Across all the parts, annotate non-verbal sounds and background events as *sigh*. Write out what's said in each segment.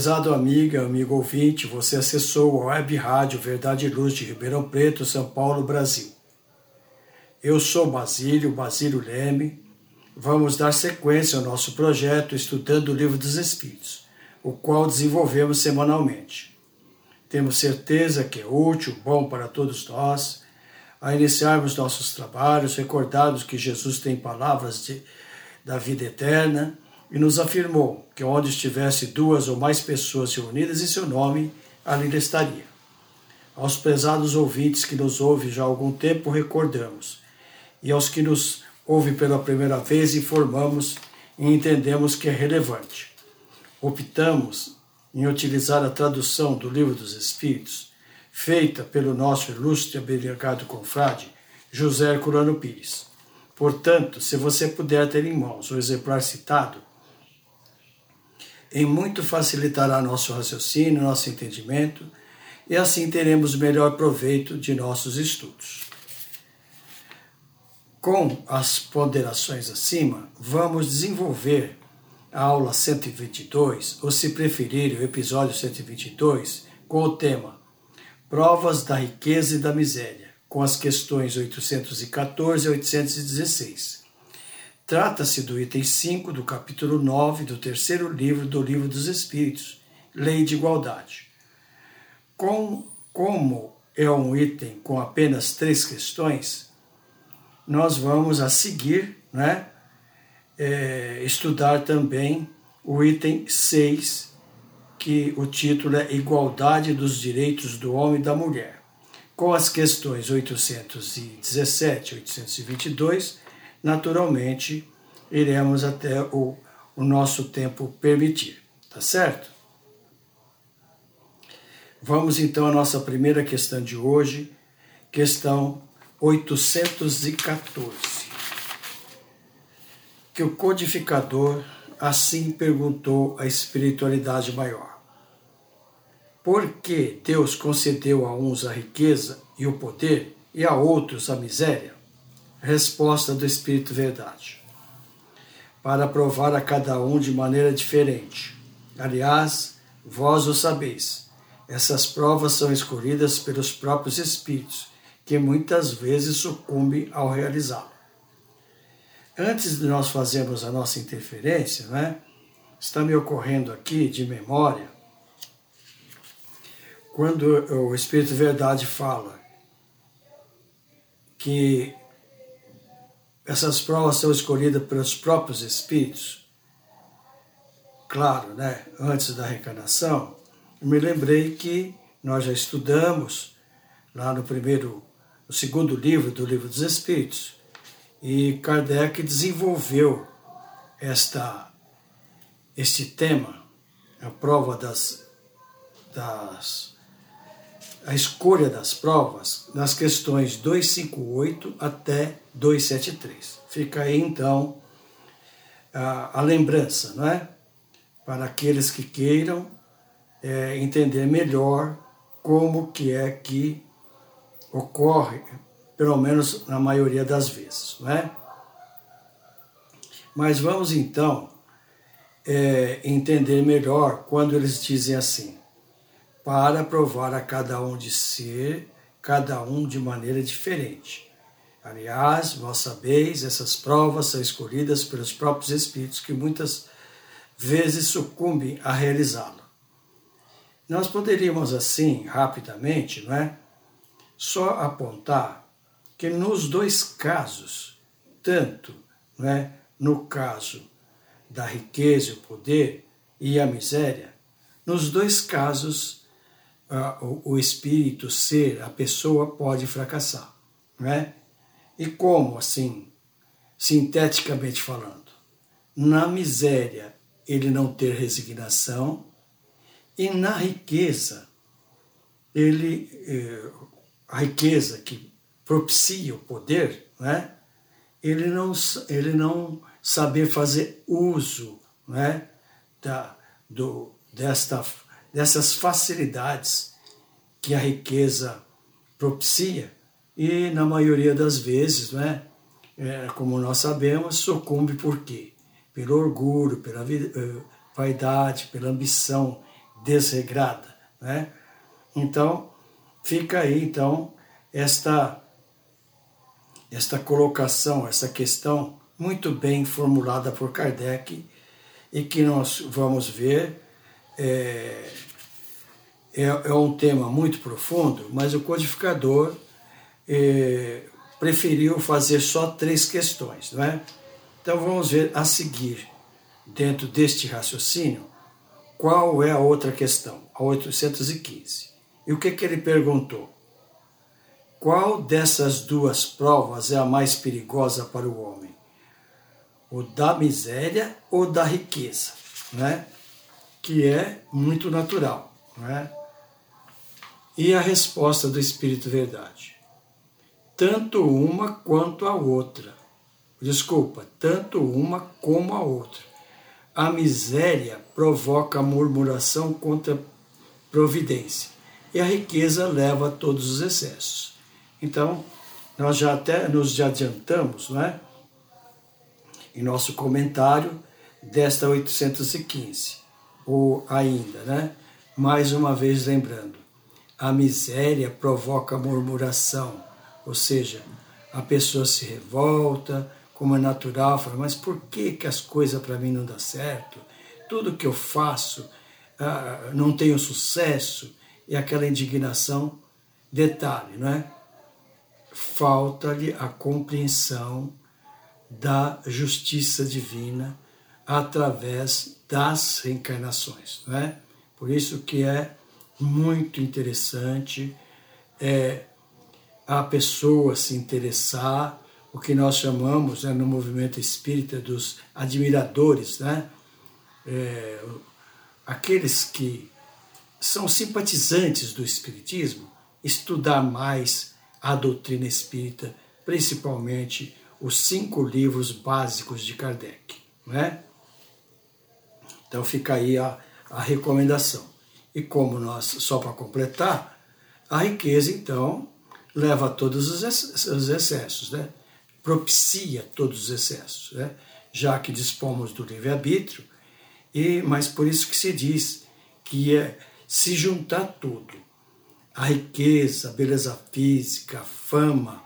Prezado amiga, amigo ouvinte, você acessou a Web Rádio Verdade e Luz de Ribeirão Preto, São Paulo, Brasil. Eu sou Basílio, Basílio Leme. Vamos dar sequência ao nosso projeto Estudando o Livro dos Espíritos, o qual desenvolvemos semanalmente. Temos certeza que é útil, bom para todos nós, a iniciarmos nossos trabalhos, recordarmos que Jesus tem palavras de, da vida eterna e nos afirmou que onde estivesse duas ou mais pessoas reunidas em seu nome, ali ele estaria. Aos pesados ouvintes que nos ouvem já há algum tempo, recordamos, e aos que nos ouvem pela primeira vez, informamos e entendemos que é relevante. Optamos em utilizar a tradução do Livro dos Espíritos, feita pelo nosso ilustre abnegado confrade, José Herculano Pires. Portanto, se você puder ter em mãos o exemplar citado, em muito facilitará nosso raciocínio, nosso entendimento, e assim teremos melhor proveito de nossos estudos. Com as ponderações acima, vamos desenvolver a aula 122, ou se preferir, o episódio 122, com o tema Provas da Riqueza e da Miséria, com as questões 814 a 816. Trata-se do item 5 do capítulo 9 do terceiro livro do Livro dos Espíritos, Lei de Igualdade. Com, como é um item com apenas três questões, nós vamos a seguir né, é, estudar também o item 6, que o título é Igualdade dos Direitos do Homem e da Mulher, com as questões 817 e 822 naturalmente iremos até o, o nosso tempo permitir, tá certo? Vamos então à nossa primeira questão de hoje, questão 814. Que o codificador assim perguntou à espiritualidade maior: Por que Deus concedeu a uns a riqueza e o poder e a outros a miséria? Resposta do Espírito Verdade, para provar a cada um de maneira diferente. Aliás, vós o sabeis, essas provas são escolhidas pelos próprios Espíritos, que muitas vezes sucumbem ao realizá-lo. Antes de nós fazermos a nossa interferência, né, está me ocorrendo aqui de memória, quando o Espírito Verdade fala que essas provas são escolhidas pelos próprios espíritos. Claro, né? Antes da reencarnação, eu me lembrei que nós já estudamos lá no primeiro, no segundo livro do Livro dos Espíritos, e Kardec desenvolveu esta, este tema, a prova das, das a escolha das provas nas questões 258 até 273. Fica aí então a, a lembrança, não é? Para aqueles que queiram é, entender melhor como que é que ocorre, pelo menos na maioria das vezes, não é? Mas vamos então é, entender melhor quando eles dizem assim para provar a cada um de ser, cada um de maneira diferente. Aliás, vós sabeis, essas provas são escolhidas pelos próprios espíritos que muitas vezes sucumbem a realizá-la. Nós poderíamos assim, rapidamente, não é? Só apontar que nos dois casos, tanto não é, no caso da riqueza e o poder e a miséria, nos dois casos o, espírito, o ser, a pessoa pode fracassar. Não é? E como, assim, sinteticamente falando? Na miséria, ele não ter resignação, e na riqueza, ele, eh, a riqueza que propicia o poder, né? ele, não, ele não saber fazer uso né? da, do, desta, dessas facilidades que a riqueza propicia e na maioria das vezes, né, é, como nós sabemos, sucumbe por quê? Pelo orgulho, pela uh, vaidade, pela ambição desregrada, né? Então, fica aí então esta esta colocação, essa questão muito bem formulada por Kardec e que nós vamos ver é, é, é um tema muito profundo, mas o codificador eh, preferiu fazer só três questões, não é? Então vamos ver a seguir, dentro deste raciocínio, qual é a outra questão, a 815. E o que, que ele perguntou? Qual dessas duas provas é a mais perigosa para o homem? O da miséria ou da riqueza? Né? Que é muito natural. Né? E a resposta do Espírito Verdade tanto uma quanto a outra. Desculpa, tanto uma como a outra. A miséria provoca murmuração contra providência e a riqueza leva a todos os excessos. Então, nós já até nos adiantamos, não é? Em nosso comentário desta 815, ou ainda, né? Mais uma vez lembrando, a miséria provoca murmuração ou seja, a pessoa se revolta, como é natural, fala, mas por que, que as coisas para mim não dão certo? Tudo que eu faço ah, não tenho sucesso, e aquela indignação, detalhe, não é? Falta-lhe a compreensão da justiça divina através das reencarnações, não é? Por isso que é muito interessante é, a pessoa se interessar, o que nós chamamos né, no movimento espírita dos admiradores, né? É, aqueles que são simpatizantes do espiritismo, estudar mais a doutrina espírita, principalmente os cinco livros básicos de Kardec. Né? Então fica aí a, a recomendação. E como nós, só para completar, a riqueza, então, leva a todos os excessos, né? propicia todos os excessos, né? já que dispomos do livre-arbítrio, e mas por isso que se diz que é se juntar tudo, a riqueza, a beleza física, a fama,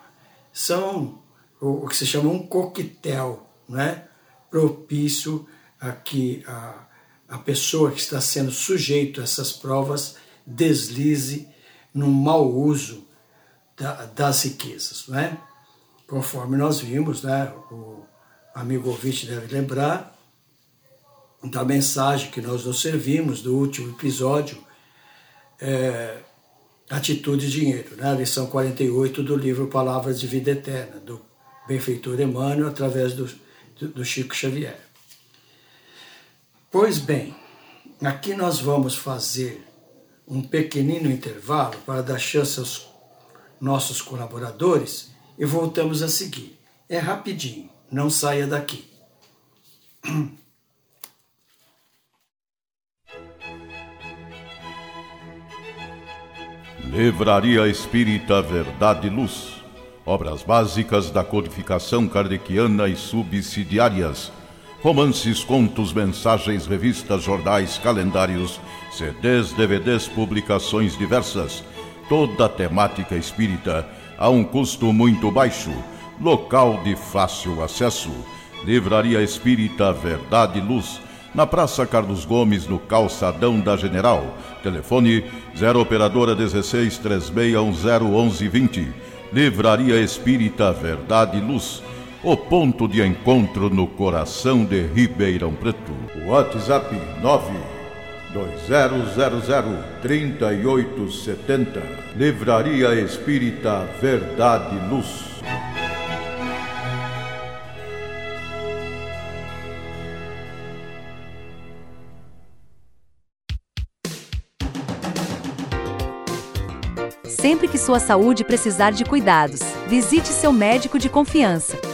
são o, que se chama um coquetel, né? propício a que a, a pessoa que está sendo sujeito a essas provas deslize no mau uso da, das riquezas, não é? Conforme nós vimos, né, o amigo ouvinte deve lembrar da mensagem que nós nos servimos do último episódio, é, Atitude e Dinheiro, né, lição 48 do livro Palavras de Vida Eterna, do benfeitor Emmanuel, através do, do Chico Xavier. Pois bem, aqui nós vamos fazer um pequenino intervalo para dar chance aos nossos colaboradores e voltamos a seguir. É rapidinho, não saia daqui. *clears throat* Livraria Espírita Verdade e Luz. Obras básicas da codificação kardeciana e subsidiárias. Romances, contos, mensagens, revistas, jornais, calendários, CDs, DVDs, publicações diversas toda a temática espírita a um custo muito baixo. local de fácil acesso. Livraria Espírita Verdade e Luz, na Praça Carlos Gomes, no Calçadão da General. Telefone 0 Operadora 16 3610 1120. Livraria Espírita Verdade e Luz. O ponto de encontro no coração de Ribeirão Preto. WhatsApp 9 2000 3870. Livraria Espírita Verdade Luz. Sempre que sua saúde precisar de cuidados, visite seu médico de confiança.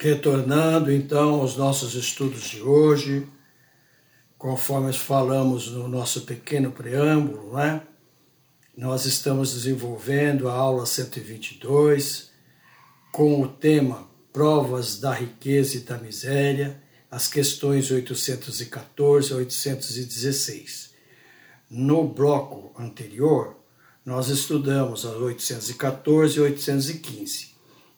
Retornando então aos nossos estudos de hoje, conforme falamos no nosso pequeno preâmbulo, né? nós estamos desenvolvendo a aula 122 com o tema Provas da Riqueza e da Miséria as questões 814 a 816. No bloco anterior, nós estudamos as 814 e 815.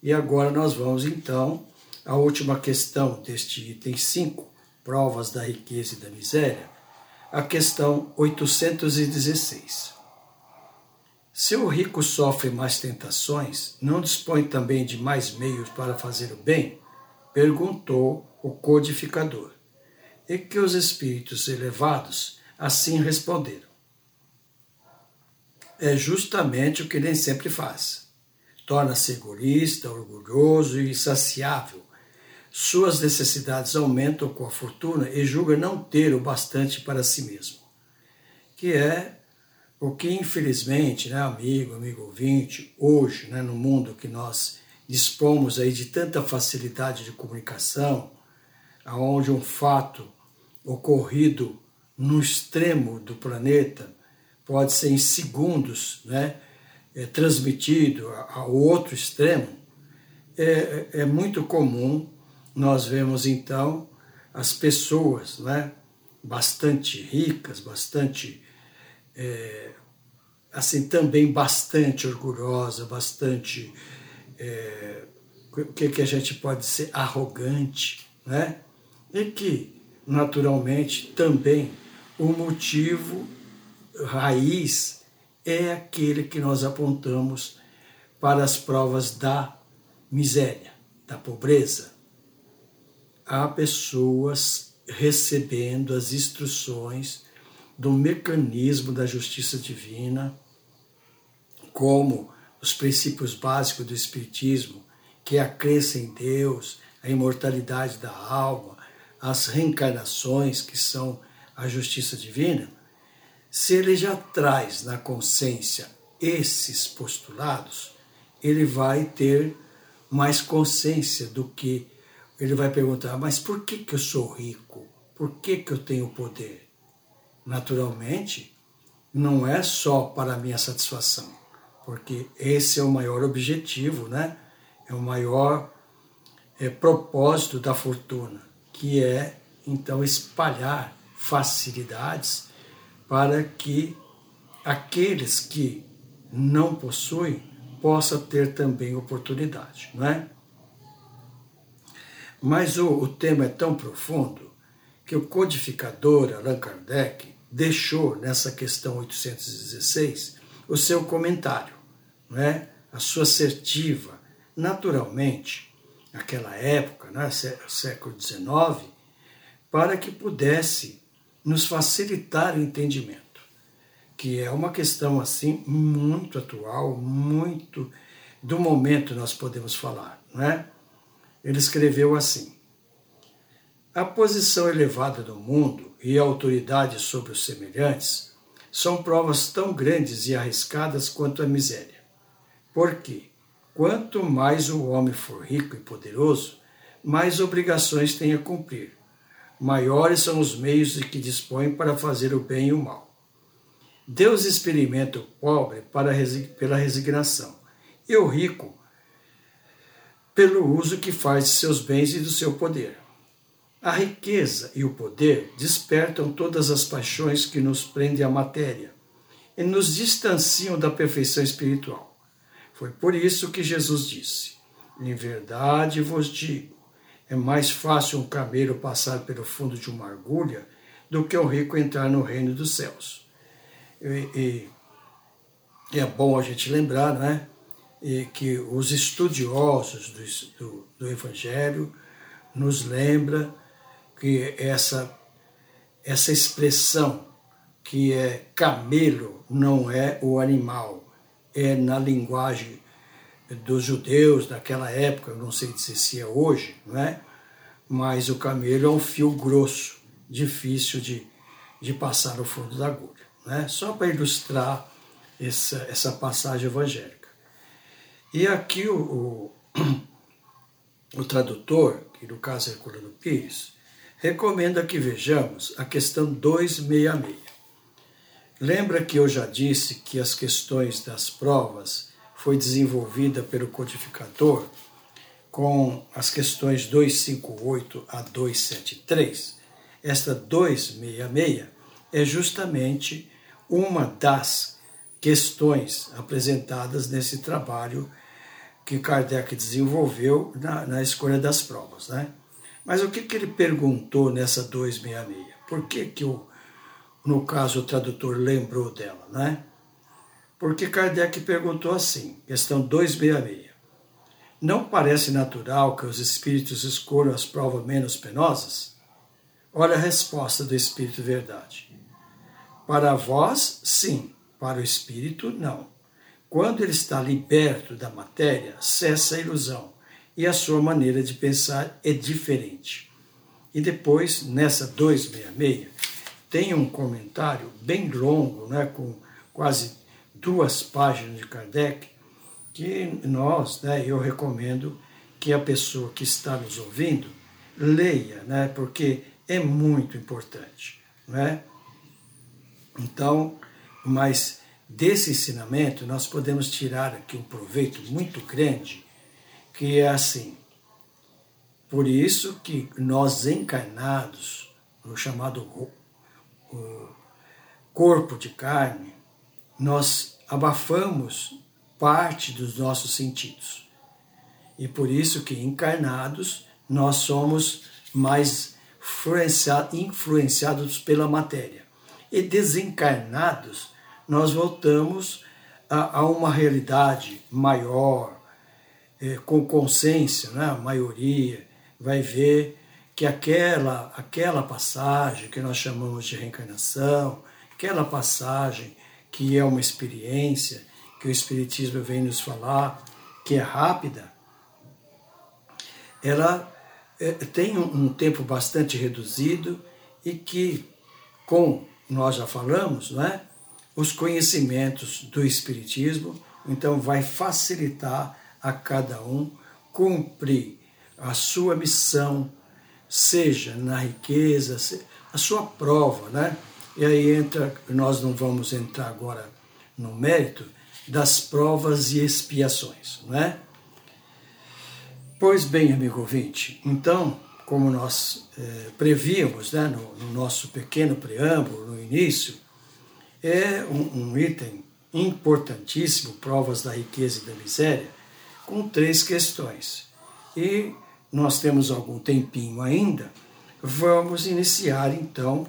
E agora nós vamos então à última questão deste item 5, provas da riqueza e da miséria, a questão 816. Se o rico sofre mais tentações, não dispõe também de mais meios para fazer o bem? Perguntou o codificador, e que os espíritos elevados assim responderam. É justamente o que nem sempre faz. Torna-se egoísta, orgulhoso e insaciável. Suas necessidades aumentam com a fortuna e julga não ter o bastante para si mesmo. Que é o que, infelizmente, né, amigo, amigo ouvinte, hoje, né, no mundo que nós dispomos aí de tanta facilidade de comunicação, aonde um fato ocorrido no extremo do planeta pode ser em segundos né, é, transmitido ao outro extremo, é, é muito comum nós vemos então as pessoas né, bastante ricas, bastante é, assim também bastante orgulhosa, bastante é, o que, que a gente pode ser arrogante, né? e que, naturalmente, também o motivo raiz é aquele que nós apontamos para as provas da miséria, da pobreza. Há pessoas recebendo as instruções do mecanismo da justiça divina, como os princípios básicos do Espiritismo, que é a crença em Deus, a imortalidade da alma, as reencarnações, que são a justiça divina, se ele já traz na consciência esses postulados, ele vai ter mais consciência do que ele vai perguntar: mas por que, que eu sou rico? Por que, que eu tenho poder? Naturalmente, não é só para minha satisfação, porque esse é o maior objetivo, né? É o maior é, propósito da fortuna que é então espalhar facilidades para que aqueles que não possuem possam ter também oportunidade, não é? Mas o, o tema é tão profundo que o codificador Allan Kardec deixou nessa questão 816 o seu comentário, não é? a sua assertiva. Naturalmente, naquela época, né, século XIX, para que pudesse nos facilitar o entendimento, que é uma questão assim muito atual, muito do momento nós podemos falar, não é? Ele escreveu assim: A posição elevada do mundo e a autoridade sobre os semelhantes são provas tão grandes e arriscadas quanto a miséria. Por quê? Quanto mais o homem for rico e poderoso, mais obrigações tem a cumprir. Maiores são os meios de que dispõe para fazer o bem e o mal. Deus experimenta o pobre para, pela resignação e o rico pelo uso que faz de seus bens e do seu poder. A riqueza e o poder despertam todas as paixões que nos prendem à matéria e nos distanciam da perfeição espiritual. Foi por isso que Jesus disse: Em verdade vos digo, é mais fácil um camelo passar pelo fundo de uma agulha do que um rico entrar no reino dos céus. E, e é bom a gente lembrar, né? E que os estudiosos do, do, do Evangelho nos lembra que essa, essa expressão que é camelo não é o animal, é na linguagem dos judeus daquela época, não sei dizer se é hoje, não é? mas o camelo é um fio grosso, difícil de, de passar no fundo da agulha. Né? Só para ilustrar essa, essa passagem evangélica. E aqui o, o, *clears throat* o tradutor, que no caso é Herculano Pires, recomenda que vejamos a questão 266. Lembra que eu já disse que as questões das provas foi desenvolvida pelo codificador com as questões 258 a 273? Esta 266 é justamente uma das questões apresentadas nesse trabalho que Kardec desenvolveu na, na escolha das provas. Né? Mas o que, que ele perguntou nessa 266? Por que, que o, no caso o tradutor lembrou dela? Né? Porque Kardec perguntou assim, questão 266. Não parece natural que os espíritos escolham as provas menos penosas? Olha a resposta do Espírito Verdade. Para vós, sim, para o espírito, não. Quando ele está liberto da matéria, cessa a ilusão e a sua maneira de pensar é diferente. E depois, nessa 266, tem um comentário bem longo, né, com quase duas páginas de Kardec, que nós, né, eu recomendo que a pessoa que está nos ouvindo leia, né, porque é muito importante. Né? Então, mas desse ensinamento nós podemos tirar aqui um proveito muito grande, que é assim. Por isso que nós encarnados, no chamado corpo de carne, nós abafamos parte dos nossos sentidos. E por isso que encarnados nós somos mais influenciados pela matéria e desencarnados, nós voltamos a, a uma realidade maior, é, com consciência, né? a maioria vai ver que aquela, aquela passagem que nós chamamos de reencarnação, aquela passagem que é uma experiência, que o Espiritismo vem nos falar, que é rápida, ela é, tem um, um tempo bastante reduzido e que, com nós já falamos, não é? Os conhecimentos do Espiritismo, então vai facilitar a cada um cumprir a sua missão, seja na riqueza, a sua prova, né? E aí entra, nós não vamos entrar agora no mérito das provas e expiações, não é? Pois bem, amigo ouvinte, então como nós é, prevíamos né, no, no, nosso pequeno preâmbulo, no início, é um, um, item importantíssimo, provas da riqueza e da miséria, com três questões. E nós temos algum tempinho ainda, vamos iniciar então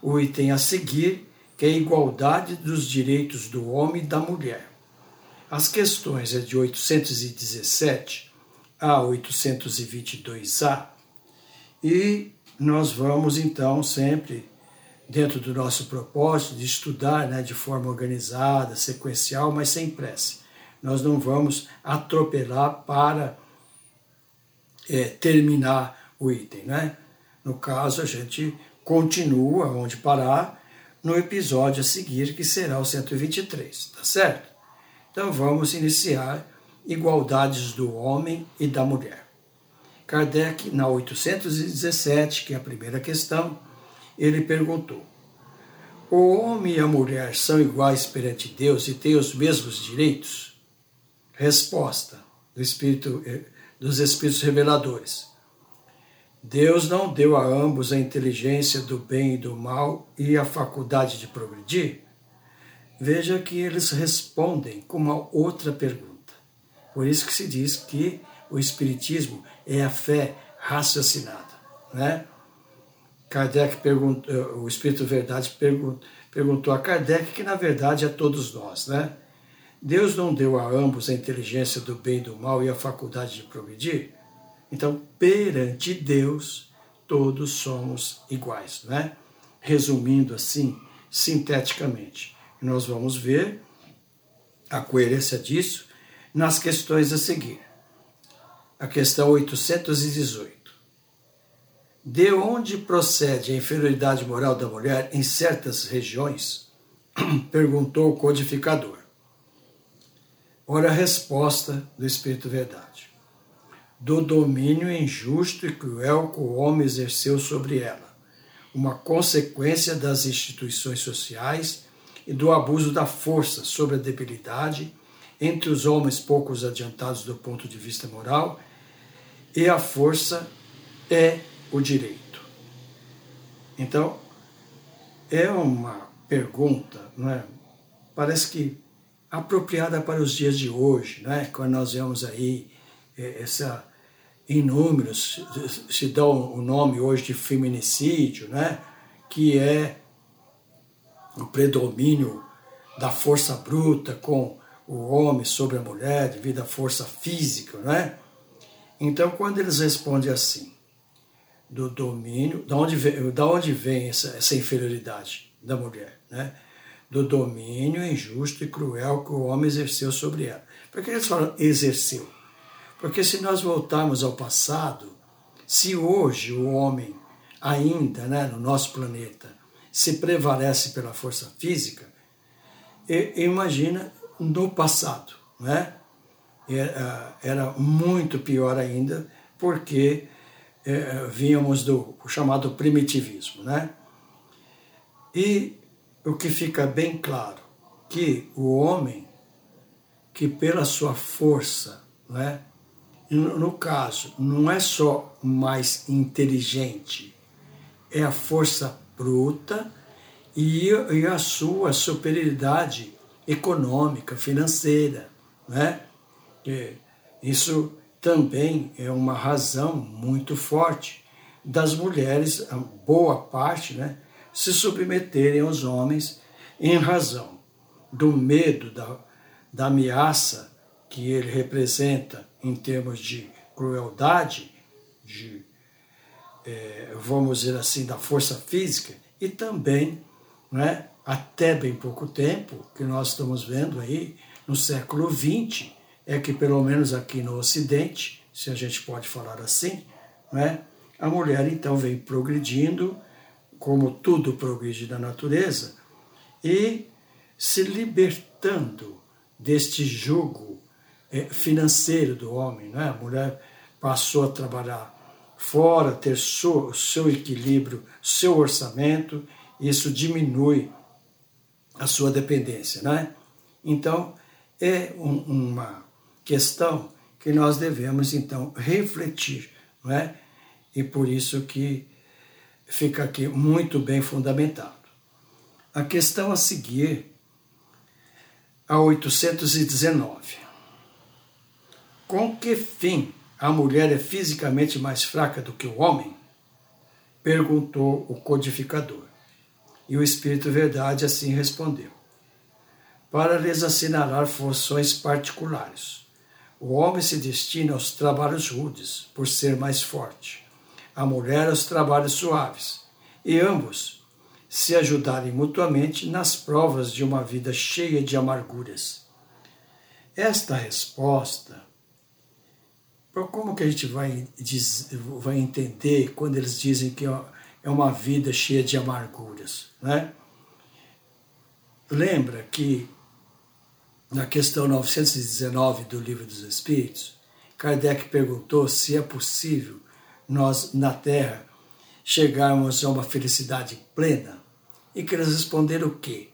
o item a seguir, que é a igualdade dos direitos do homem e da mulher. As questões é de 817 a 822A e nós vamos então sempre, dentro do nosso propósito, de estudar né, de forma organizada, sequencial, mas sem pressa. Nós não vamos atropelar para é, terminar o item. Né? No caso, a gente continua onde parar no episódio a seguir, que será o 123, tá certo? Então vamos iniciar igualdades do homem e da mulher. Kardec, na 817, que é a primeira questão, ele perguntou: O homem e a mulher são iguais perante Deus e têm os mesmos direitos? Resposta do Espírito, eh, dos Espíritos Reveladores. Deus não deu a ambos a inteligência do bem e do mal e a faculdade de progredir? Veja que eles respondem com uma outra pergunta. Por isso que se diz que o Espiritismo é a fé raciocinada. Né? Kardec perguntou, eh, o Espírito Verdade perguntou a Kardec que na verdade é todos nós. Né? Deus não deu a ambos a inteligência do bem e do mal e a faculdade de progredir? Então, perante Deus, todos somos iguais, né? Resumindo assim, sinteticamente, nós vamos ver a coerência disso nas questões a seguir. A questão 818. De onde procede a inferioridade moral da mulher em certas regiões? *clears throat* Perguntou o codificador. Ora, a resposta do Espírito Verdade do domínio injusto e cruel que o homem exerceu sobre ela, uma consequência das instituições sociais e do abuso da força sobre a debilidade entre os homens poucos adiantados do ponto de vista moral, e a força é o direito. Então, é uma pergunta, não é? Parece que apropriada para os dias de hoje, não é? Quando nós vemos aí é, essa inúmeros se dão o nome hoje de feminicídio, né? que é o predomínio da força bruta com o homem sobre a mulher devido à força física, né? Então, quando eles respondem assim, do domínio, da onde vem, da onde vem essa, essa inferioridade da mulher, né? Do domínio injusto e cruel que o homem exerceu sobre ela. Por que eles falam exerceu? Porque se nós voltarmos ao passado, se hoje o homem ainda, né, no nosso planeta, se prevalece pela força física, imagina no passado, né? Era, era muito pior ainda, porque é, vínhamos do chamado primitivismo, né? E o que fica bem claro que o homem que pela sua força, né, no caso, não é só mais inteligente, é a força bruta e, e a sua superioridade econômica, financeira. Né? E isso também é uma razão muito forte das mulheres, boa parte, né, se submeterem aos homens em razão do medo, da, da ameaça que ele representa em termos de crueldade, de, é, vamos dizer assim, da força física, e também, né, até bem pouco tempo, que nós estamos vendo aí, no século XX, é que pelo menos aqui no Ocidente, se a gente pode falar assim, né, a mulher então vem progredindo, como tudo progride na natureza, e se libertando deste jugo é, financeiro do homem. Né? A mulher passou a trabalhar fora, ter seu, seu equilíbrio, seu orçamento, isso diminui a sua dependência. Né? Então, é um, uma questão que nós devemos, então, refletir. Não é? E por isso que fica aqui muito bem fundamentado. A questão a seguir, a 819. Com que fim a mulher é fisicamente mais fraca do que o homem? Perguntou o codificador. E o Espírito Verdade assim respondeu: Para lhes assinalar funções particulares. O homem se destina aos trabalhos rudes, por ser mais forte, a mulher aos trabalhos suaves, e ambos se ajudarem mutuamente nas provas de uma vida cheia de amarguras. Esta resposta como que a gente vai, diz, vai entender quando eles dizem que é uma vida cheia de amarguras? Né? Lembra que na questão 919 do Livro dos Espíritos, Kardec perguntou se é possível nós, na Terra, chegarmos a uma felicidade plena. E que eles responderam o quê?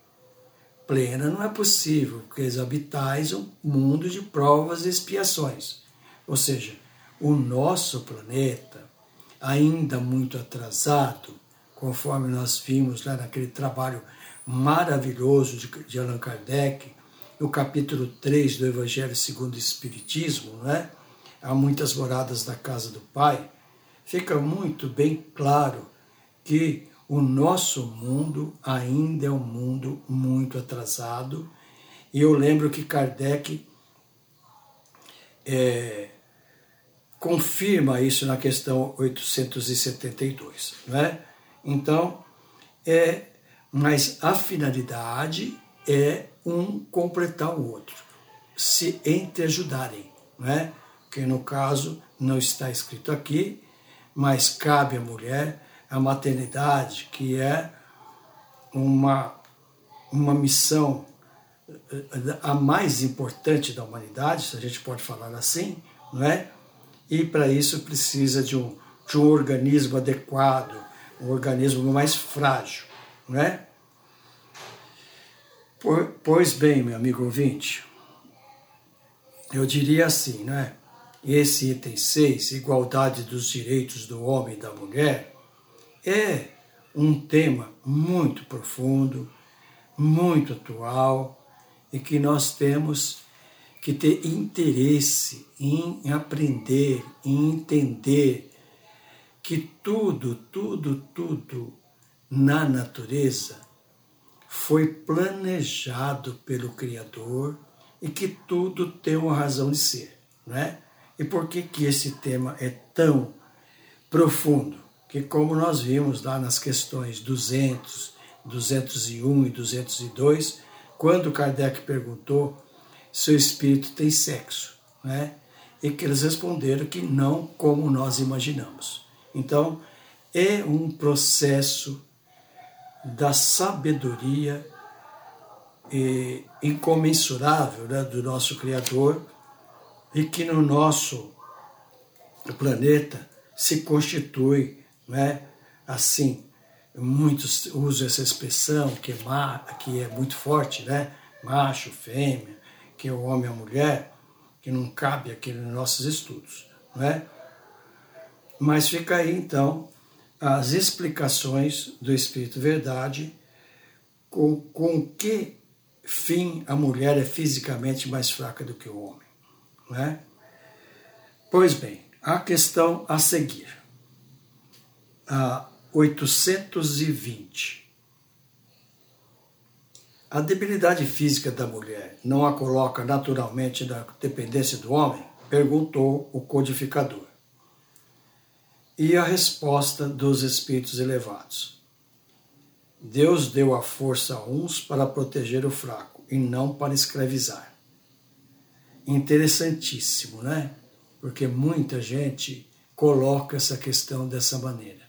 Plena não é possível, porque eles habitais um mundo de provas e expiações. Ou seja, o nosso planeta, ainda muito atrasado, conforme nós vimos lá naquele trabalho maravilhoso de, de Allan Kardec, no capítulo 3 do Evangelho segundo o Espiritismo, né? há muitas moradas da casa do Pai, fica muito bem claro que o nosso mundo ainda é um mundo muito atrasado. E eu lembro que Kardec é, confirma isso na questão 872. Né? Então, é, mas a finalidade é um completar o outro, se entreajudarem. Né? Que no caso não está escrito aqui, mas cabe à mulher a maternidade, que é uma, uma missão a mais importante da humanidade, se a gente pode falar assim, não é? e para isso precisa de um, de um organismo adequado, um organismo mais frágil, não é? Pois bem, meu amigo ouvinte, eu diria assim, não é? Esse item 6, igualdade dos direitos do homem e da mulher, é um tema muito profundo, muito atual e que nós temos que ter interesse em aprender, em entender que tudo, tudo, tudo na natureza foi planejado pelo Criador e que tudo tem uma razão de ser, não é? E por que que esse tema é tão profundo? Que como nós vimos lá nas questões 200, 201 e 202, quando Kardec perguntou seu espírito tem sexo, né? E que eles responderam que não como nós imaginamos. Então, é um processo da sabedoria e incomensurável né, do nosso Criador e que no nosso planeta se constitui, né, assim, muitos usam essa expressão que é, que é muito forte, né, macho, fêmea, que é o homem e a mulher, que não cabe aqui nos nossos estudos, não é? Mas fica aí então as explicações do Espírito Verdade com, com que fim a mulher é fisicamente mais fraca do que o homem, não é? Pois bem, a questão a seguir, a 820. A debilidade física da mulher não a coloca naturalmente na dependência do homem? Perguntou o codificador. E a resposta dos espíritos elevados. Deus deu a força a uns para proteger o fraco e não para escravizar. Interessantíssimo, né? Porque muita gente coloca essa questão dessa maneira.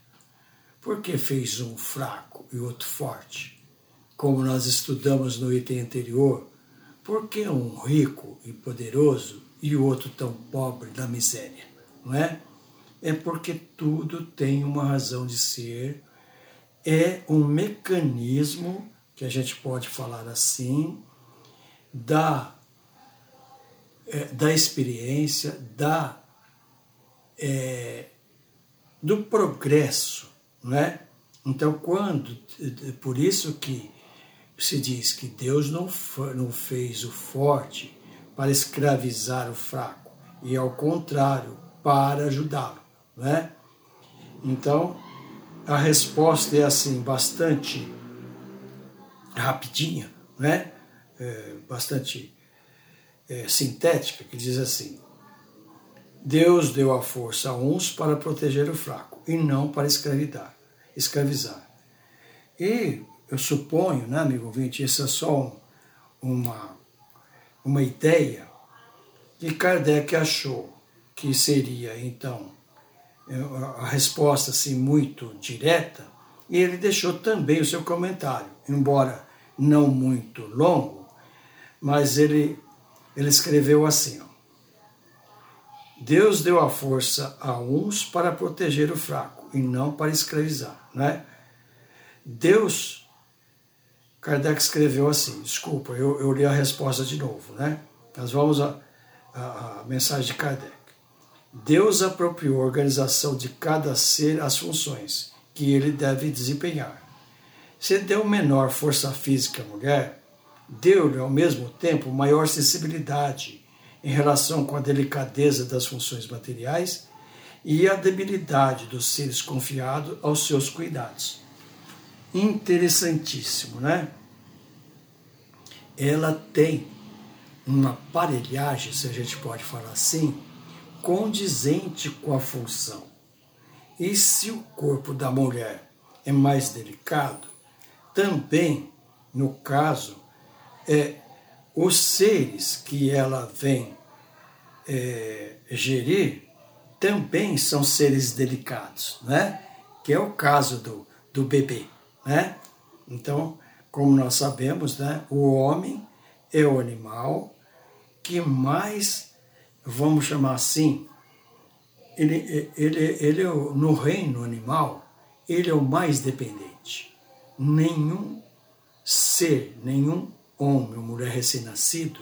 Por que fez um fraco e outro forte? como nós estudamos no item anterior, por que um rico e poderoso e o outro tão pobre na miséria? Não é? É porque tudo tem uma razão de ser, é um mecanismo, que a gente pode falar assim, da, é, da experiência, da, é, do progresso, não é? Então, quando, por isso que se diz que Deus não, não fez o forte para escravizar o fraco, e ao contrário, para ajudá-lo. Né? Então, a resposta é assim, bastante rapidinha, né? É, bastante é, sintética, que diz assim: Deus deu a força a uns para proteger o fraco e não para escravizar. escravizar. E eu suponho, né, amigo ouvinte, isso é só uma, uma ideia, que Kardec achou que seria, então, a resposta assim, muito direta, e ele deixou também o seu comentário, embora não muito longo, mas ele, ele escreveu assim: ó, Deus deu a força a uns para proteger o fraco e não para escravizar, né? Deus, Kardec escreveu assim, desculpa, eu, eu li a resposta de novo, né? Nós vamos a, a, a mensagem de Kardec. Deus apropriou a organização de cada ser as funções que ele deve desempenhar. Se deu menor força física à mulher, deu-lhe ao mesmo tempo maior sensibilidade em relação com a delicadeza das funções materiais e a debilidade dos seres confiados aos seus cuidados. Interessantíssimo, né? Ela tem uma aparelhagem, se a gente pode falar assim, condizente com a função. E se o corpo da mulher é mais delicado, também, no caso, é, os seres que ela vem é, gerir também são seres delicados, né? que é o caso do, do bebê. Né? Então, como nós sabemos, né, o homem é o animal que mais, vamos chamar assim, ele, ele, ele é no reino animal, ele é o mais dependente. Nenhum ser, nenhum homem ou mulher recém-nascido,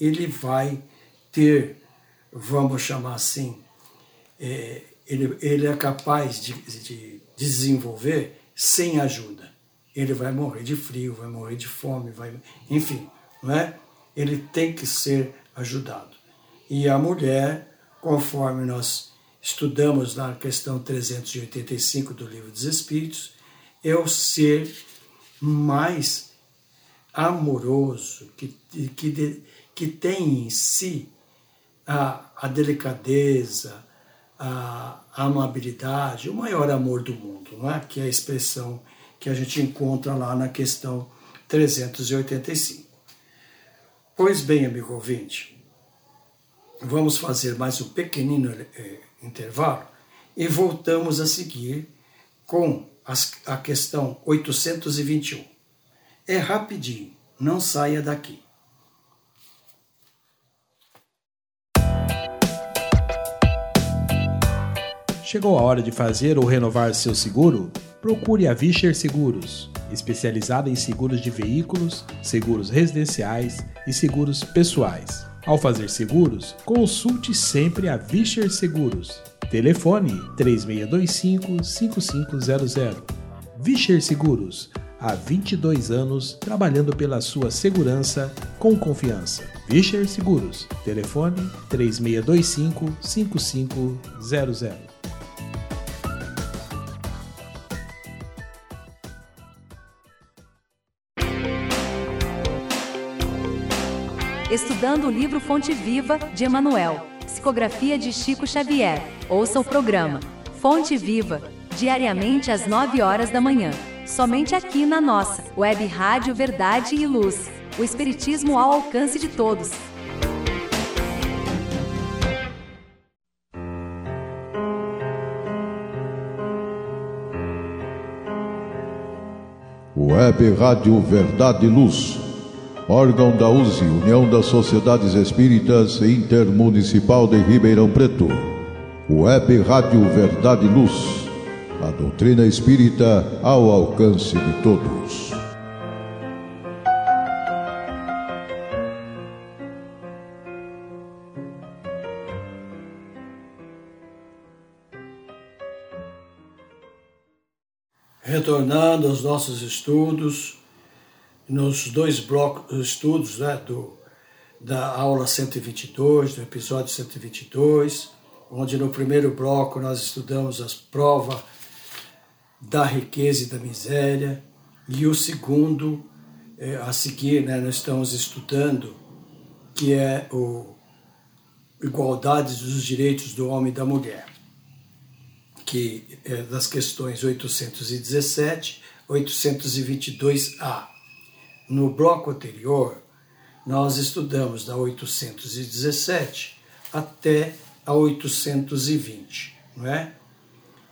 ele vai ter, vamos chamar assim, é, ele, ele é capaz de, de desenvolver sem ajuda. Ele vai morrer de frio, vai morrer de fome, vai, enfim, não é? Ele tem que ser ajudado. E a mulher, conforme nós estudamos na questão 385 do Livro dos Espíritos, é o ser mais amoroso, que, que, que tem em si a, a delicadeza, a, a amabilidade, o maior amor do mundo, não é? que é a expressão que a gente encontra lá na questão 385. Pois bem, amigo ouvinte, vamos fazer mais um pequenino eh, intervalo e voltamos a seguir com as, a questão 821. É rapidinho, não saia daqui. Chegou a hora de fazer ou renovar seu seguro? Procure a Vischer Seguros, especializada em seguros de veículos, seguros residenciais e seguros pessoais. Ao fazer seguros, consulte sempre a Vischer Seguros. Telefone 3625-5500. Vischer Seguros, há 22 anos trabalhando pela sua segurança com confiança. Vischer Seguros, telefone 3625-5500. Estudando o livro Fonte Viva, de Emanuel, psicografia de Chico Xavier. Ouça o programa Fonte Viva, diariamente às 9 horas da manhã. Somente aqui na nossa Web Rádio Verdade e Luz. O Espiritismo ao alcance de todos. Web Rádio Verdade e Luz órgão da USE, União das Sociedades Espíritas Intermunicipal de Ribeirão Preto. Web Rádio Verdade e Luz. A doutrina espírita ao alcance de todos. Retornando aos nossos estudos, nos dois blocos estudos né, do, da aula 122, do episódio 122, onde no primeiro bloco nós estudamos as provas da riqueza e da miséria, e o segundo, é, a seguir, né, nós estamos estudando, que é o igualdade dos direitos do homem e da mulher, que é das questões 817, 822A. No bloco anterior, nós estudamos da 817 até a 820, não é?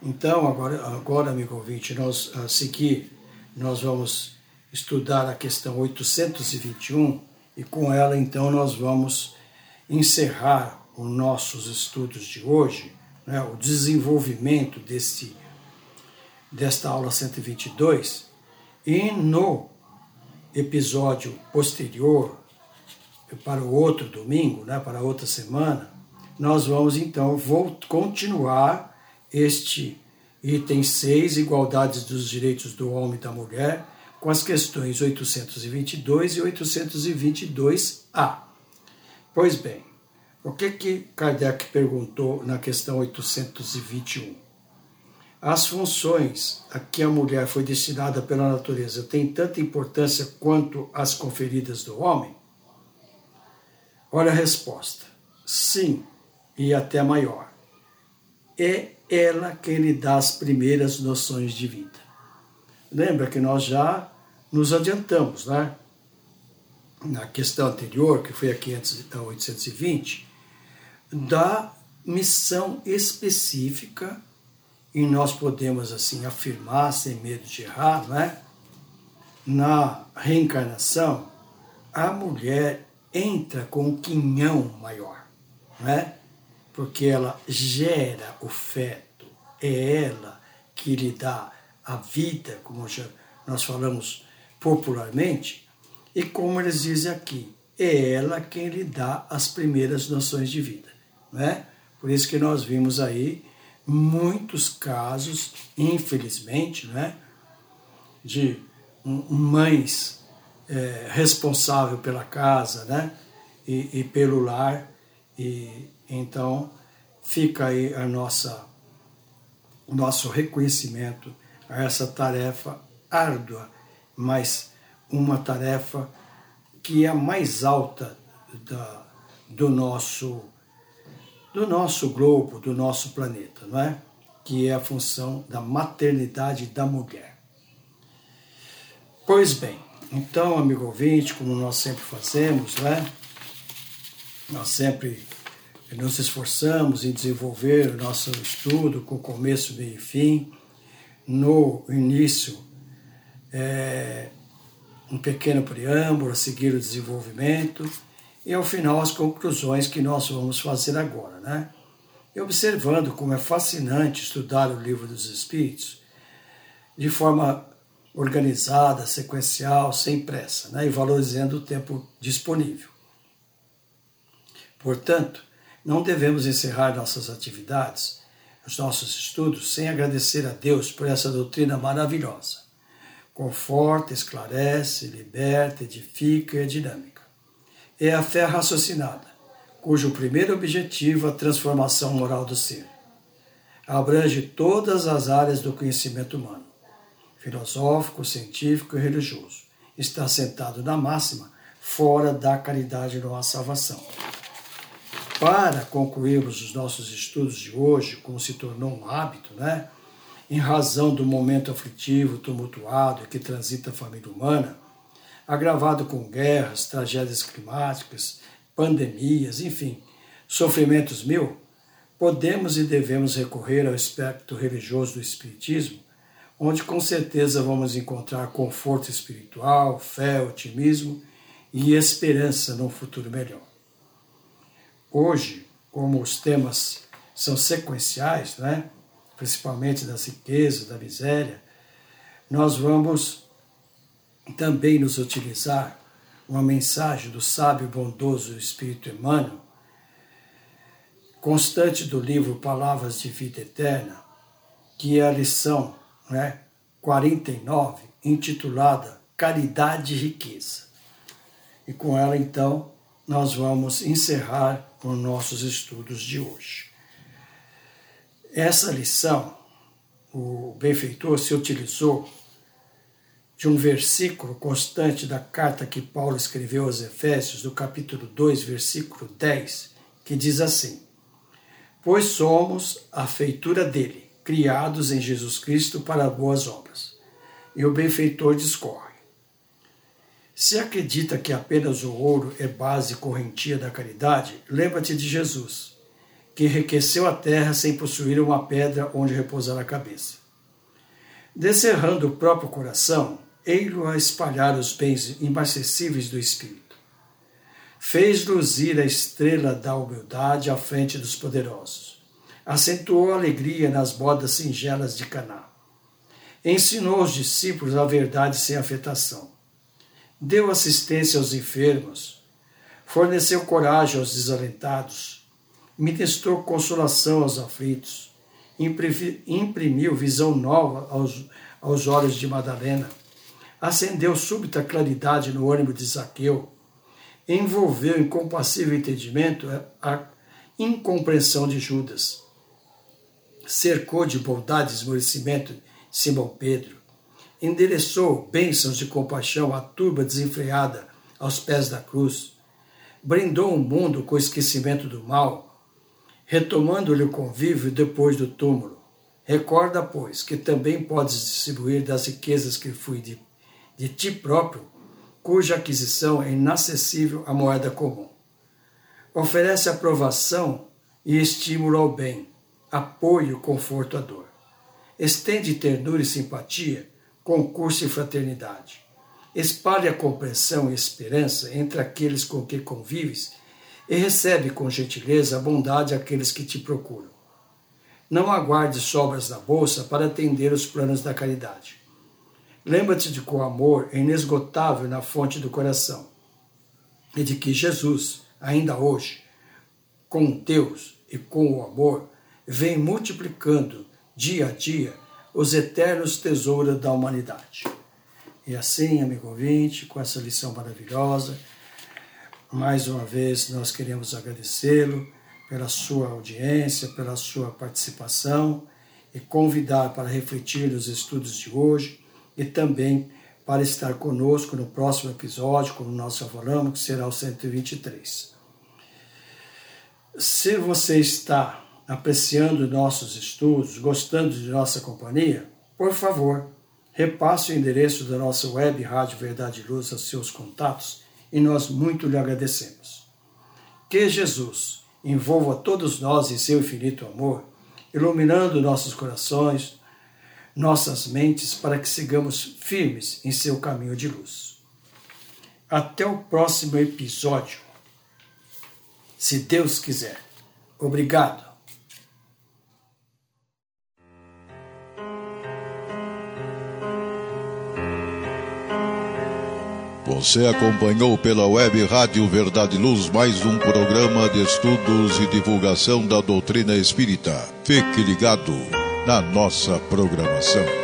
Então, agora, agora amigo ouvinte, nós, a seguir, nós vamos estudar a questão 821, E com ela, então, nós vamos encerrar os nossos estudos de hoje, né, o desenvolvimento deste, desta aula 122, e no episódio posterior, para o outro domingo, né, para outra semana, nós vamos então vou continuar este item 6, igualdades dos direitos do homem e da mulher, com as questões 822 e 822A. Pois bem, o que que Kardec perguntou na questão 821? As funções a que a mulher foi destinada pela natureza têm tanta importância quanto as conferidas do homem? Olha a resposta. Sim, e até maior. É ela quem lhe dá as primeiras noções de vida. Lembra que nós já nos adiantamos, né? Na questão anterior, que foi a 820, da missão específica, e nós podemos assim afirmar, sem medo de errar, não é? Na reencarnação, a mulher entra com um quinhão maior, não é? Porque ela gera o feto, é ela que lhe dá a vida, como nós falamos popularmente, e como eles dizem aqui, é ela quem lhe dá as primeiras noções de vida. Né? Por isso que nós vimos aí muitos casos, infelizmente, né, de mães é, responsáveis pela casa né, e, e pelo lar. E então fica aí a nossa, o nosso reconhecimento a essa tarefa árdua mas uma tarefa que é a mais alta da, do nosso do nosso globo, do nosso planeta, não é? Que é a função da maternidade da mulher. Pois bem, então, amigo ouvinte, como nós sempre fazemos, né? Nós sempre nos esforçamos em desenvolver o nosso estudo com começo, meio e fim. No início, é, um pequeno preâmbulo a seguir o desenvolvimento e ao final as conclusões que nós vamos fazer agora, né? E observando como é fascinante estudar o livro dos Espíritos de forma organizada, sequencial, sem pressa, né? e valorizando o tempo disponível. Portanto, não devemos encerrar nossas atividades, os nossos estudos, sem agradecer a Deus por essa doutrina maravilhosa conforta, esclarece, liberta, edifica e é dinâmica. É a fé raciocinada, cujo primeiro objetivo é a transformação moral do ser. Abrange todas as áreas do conhecimento humano, filosófico, científico e religioso. Está sentado na máxima, fora da caridade não há salvação. Para concluirmos os nossos estudos de hoje, como se tornou um hábito, né? em razão do momento aflitivo, tumultuado que transita a família humana, agravado com guerras, tragédias climáticas, pandemias, enfim, sofrimentos mil, podemos e devemos recorrer ao aspecto religioso do Espiritismo, onde com certeza vamos encontrar conforto espiritual, fé, otimismo e esperança num futuro melhor. Hoje, como os temas são sequenciais, né? principalmente das riquezas, da miséria, nós vamos também nos utilizar uma mensagem do sábio bondoso Espírito Emmanuel, constante do livro Palavras de Vida Eterna, que é a lição né, 49, intitulada Caridade e Riqueza. E com ela, então, nós vamos encerrar os nossos estudos de hoje. Essa lição, o benfeitor se utilizou de um versículo constante da carta que Paulo escreveu aos Efésios, do capítulo 2, versículo 10, que diz assim: Pois somos a feitura dele, criados em Jesus Cristo para boas obras. E o benfeitor discorre. Se acredita que apenas o ouro é base correntia da caridade, lembra-te de Jesus que enriqueceu a terra sem possuir uma pedra onde repousar a cabeça. Descerrando o próprio coração, ei-lo a espalhar os bens imacessíveis do Espírito. fez luzir a estrela da humildade à frente dos poderosos. Acentuou a alegria nas bodas singelas de Caná. Ensinou os discípulos a verdade sem afetação. Deu assistência aos enfermos. Forneceu coragem aos desalentados. Ministrou consolação aos aflitos. Imprimiu visão nova aos, aos olhos de Madalena. Acendeu súbita claridade no ânimo de Zaqueu envolveu em compassivo entendimento a incompreensão de Judas. Cercou de bondade e esmorecimento Simão Pedro. Endereçou bênçãos de compaixão à turba desenfreada aos pés da cruz. Brindou o mundo com o esquecimento do mal, retomando-lhe o convívio depois do túmulo. Recorda, pois, que também podes distribuir das riquezas que fui de, de ti próprio cuja aquisição é inacessível à moeda comum. Oferece aprovação e estímulo ao bem, apoio, conforto à dor. Estende ternura e simpatia, concurso e fraternidade. Espalhe a compreensão e esperança entre aqueles com que convives e recebe com gentileza a bondade àqueles que te procuram. Não aguarde sobras da bolsa para atender os planos da caridade. Lembra-te de que o amor é inesgotável na fonte do coração e de que Jesus, ainda hoje, com Deus e com o amor, vem multiplicando dia a dia os eternos tesouros da humanidade. E assim, amigo ouvinte, com essa lição maravilhosa, mais uma vez nós queremos agradecê-lo pela sua audiência, pela sua participação e convidar para refletir nos estudos de hoje e também para estar conosco no próximo episódio, como nós já falamos, que será o 123. Se você está apreciando nossos estudos, gostando de nossa companhia, por favor, repasse o endereço da nossa web Rádio Verdade e Luz aos seus contatos e nós muito lhe agradecemos. Que Jesus envolva todos nós em seu infinito amor, iluminando nossos corações, nossas mentes para que sigamos firmes em seu caminho de luz. Até o próximo episódio, se Deus quiser. Obrigado. Você acompanhou pela web Rádio Verdade Luz mais um programa de estudos e divulgação da doutrina espírita. Fique ligado na nossa programação.